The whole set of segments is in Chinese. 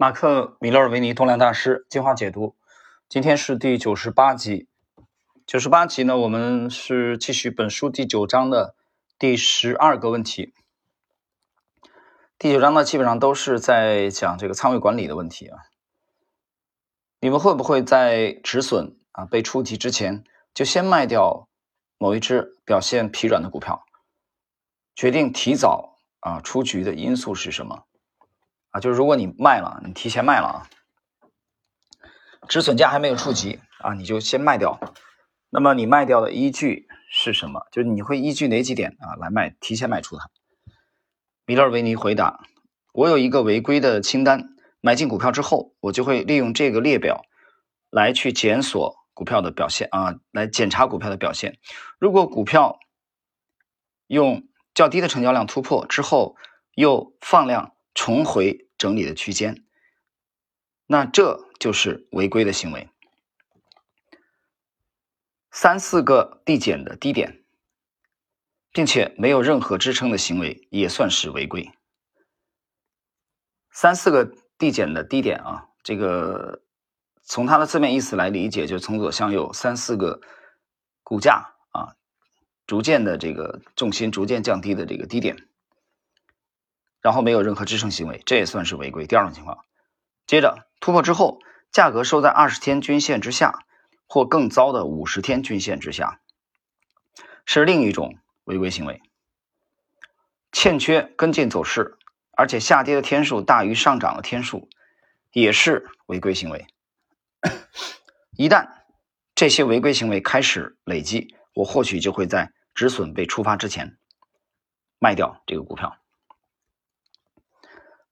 马克·米勒尔维尼动量大师进化解读，今天是第九十八集。九十八集呢，我们是继续本书第九章的第十二个问题。第九章呢，基本上都是在讲这个仓位管理的问题啊。你们会不会在止损啊被触及之前，就先卖掉某一只表现疲软的股票？决定提早啊出局的因素是什么？啊，就是如果你卖了，你提前卖了啊，止损价还没有触及啊，你就先卖掉。那么你卖掉的依据是什么？就是你会依据哪几点啊来卖，提前卖出它？米勒维尼回答：我有一个违规的清单，买进股票之后，我就会利用这个列表来去检索股票的表现啊，来检查股票的表现。如果股票用较低的成交量突破之后，又放量。重回整理的区间，那这就是违规的行为。三四个递减的低点，并且没有任何支撑的行为，也算是违规。三四个递减的低点啊，这个从它的字面意思来理解，就从左向右三四个股价啊，逐渐的这个重心逐渐降低的这个低点。然后没有任何支撑行为，这也算是违规。第二种情况，接着突破之后，价格收在二十天均线之下，或更糟的五十天均线之下，是另一种违规行为。欠缺跟进走势，而且下跌的天数大于上涨的天数，也是违规行为。一旦这些违规行为开始累积，我或许就会在止损被触发之前卖掉这个股票。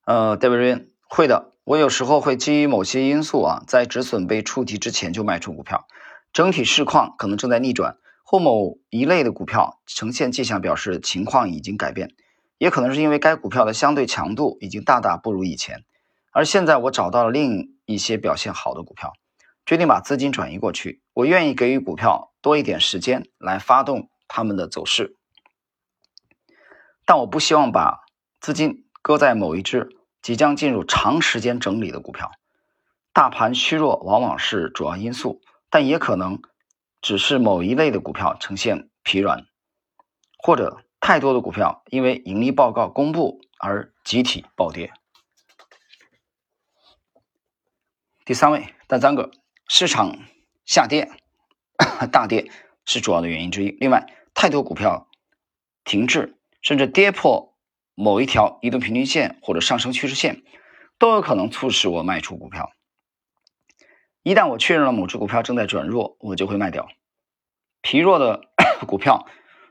呃，戴维瑞会的，我有时候会基于某些因素啊，在止损被触及之前就卖出股票，整体市况可能正在逆转，或某一类的股票呈现迹象，表示情况已经改变，也可能是因为该股票的相对强度已经大大不如以前，而现在我找到了另一些表现好的股票，决定把资金转移过去，我愿意给予股票多一点时间来发动它们的走势，但我不希望把资金搁在某一只。即将进入长时间整理的股票，大盘虚弱往往是主要因素，但也可能只是某一类的股票呈现疲软，或者太多的股票因为盈利报告公布而集体暴跌。第三位，第三个，市场下跌、大跌是主要的原因之一。另外，太多股票停滞，甚至跌破。某一条移动平均线或者上升趋势线都有可能促使我卖出股票。一旦我确认了某只股票正在转弱，我就会卖掉。疲弱的 股票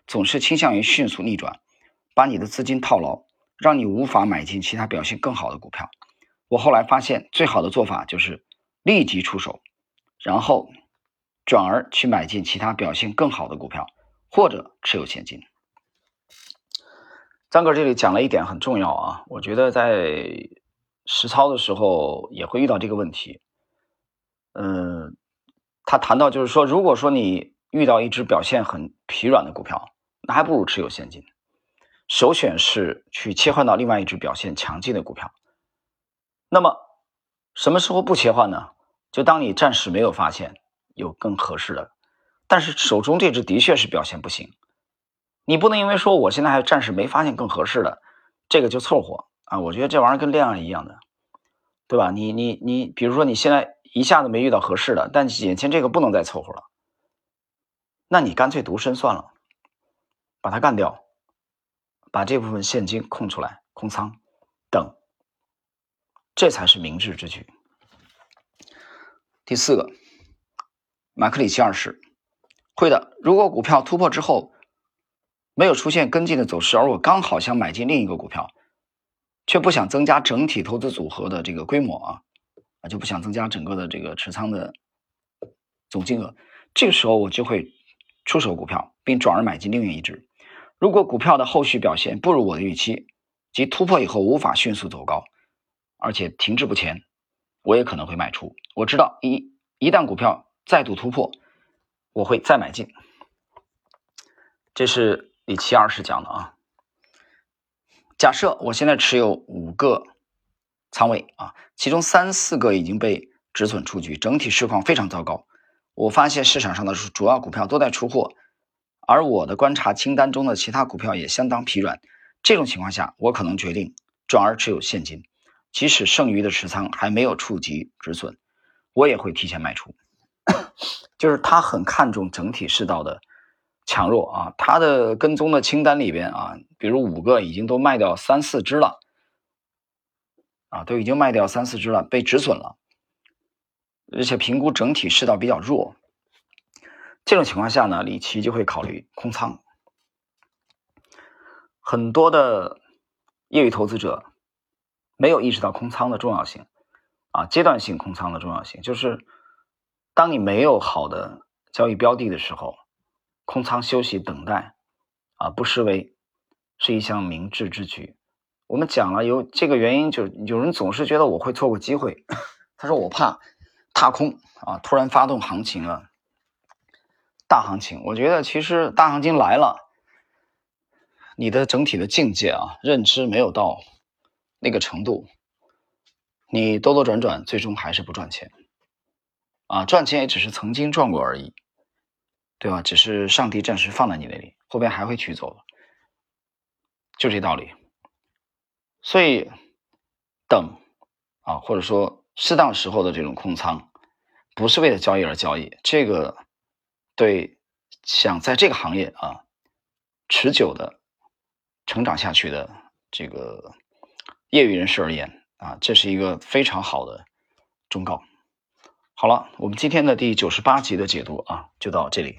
总是倾向于迅速逆转，把你的资金套牢，让你无法买进其他表现更好的股票。我后来发现，最好的做法就是立即出手，然后转而去买进其他表现更好的股票，或者持有现金。张哥这里讲了一点很重要啊，我觉得在实操的时候也会遇到这个问题。嗯，他谈到就是说，如果说你遇到一只表现很疲软的股票，那还不如持有现金，首选是去切换到另外一只表现强劲的股票。那么什么时候不切换呢？就当你暂时没有发现有更合适的，但是手中这只的确是表现不行。你不能因为说我现在还暂时没发现更合适的，这个就凑合啊！我觉得这玩意儿跟恋爱一样的，对吧？你你你，比如说你现在一下子没遇到合适的，但眼前这个不能再凑合了，那你干脆独身算了，把它干掉，把这部分现金空出来，空仓等，这才是明智之举。第四个，马克里奇二世会的，如果股票突破之后。没有出现跟进的走势，而我刚好想买进另一个股票，却不想增加整体投资组合的这个规模啊，啊就不想增加整个的这个持仓的总金额。这个时候我就会出手股票，并转而买进另一只。如果股票的后续表现不如我的预期，即突破以后无法迅速走高，而且停滞不前，我也可能会卖出。我知道一一旦股票再度突破，我会再买进。这是。李七二是讲的啊，假设我现在持有五个仓位啊，其中三四个已经被止损出局，整体市况非常糟糕。我发现市场上的主要股票都在出货，而我的观察清单中的其他股票也相当疲软。这种情况下，我可能决定转而持有现金，即使剩余的持仓还没有触及止损，我也会提前卖出。就是他很看重整体市道的强弱啊，他的跟踪的清单里边啊，比如五个已经都卖掉三四只了。啊，都已经卖掉三四只了，被止损了，而且评估整体市道比较弱。这种情况下呢，李琦就会考虑空仓。很多的业余投资者没有意识到空仓的重要性啊，阶段性空仓的重要性，就是当你没有好的交易标的的时候，空仓休息等待啊，不失为是一项明智之举。我们讲了有这个原因，就有人总是觉得我会错过机会。他说我怕踏空啊，突然发动行情了，大行情。我觉得其实大行情来了，你的整体的境界啊，认知没有到那个程度，你兜兜转转，最终还是不赚钱啊。赚钱也只是曾经赚过而已，对吧？只是上帝暂时放在你那里，后边还会取走，就这道理。所以，等啊，或者说适当时候的这种空仓，不是为了交易而交易。这个对想在这个行业啊持久的成长下去的这个业余人士而言啊，这是一个非常好的忠告。好了，我们今天的第九十八集的解读啊，就到这里。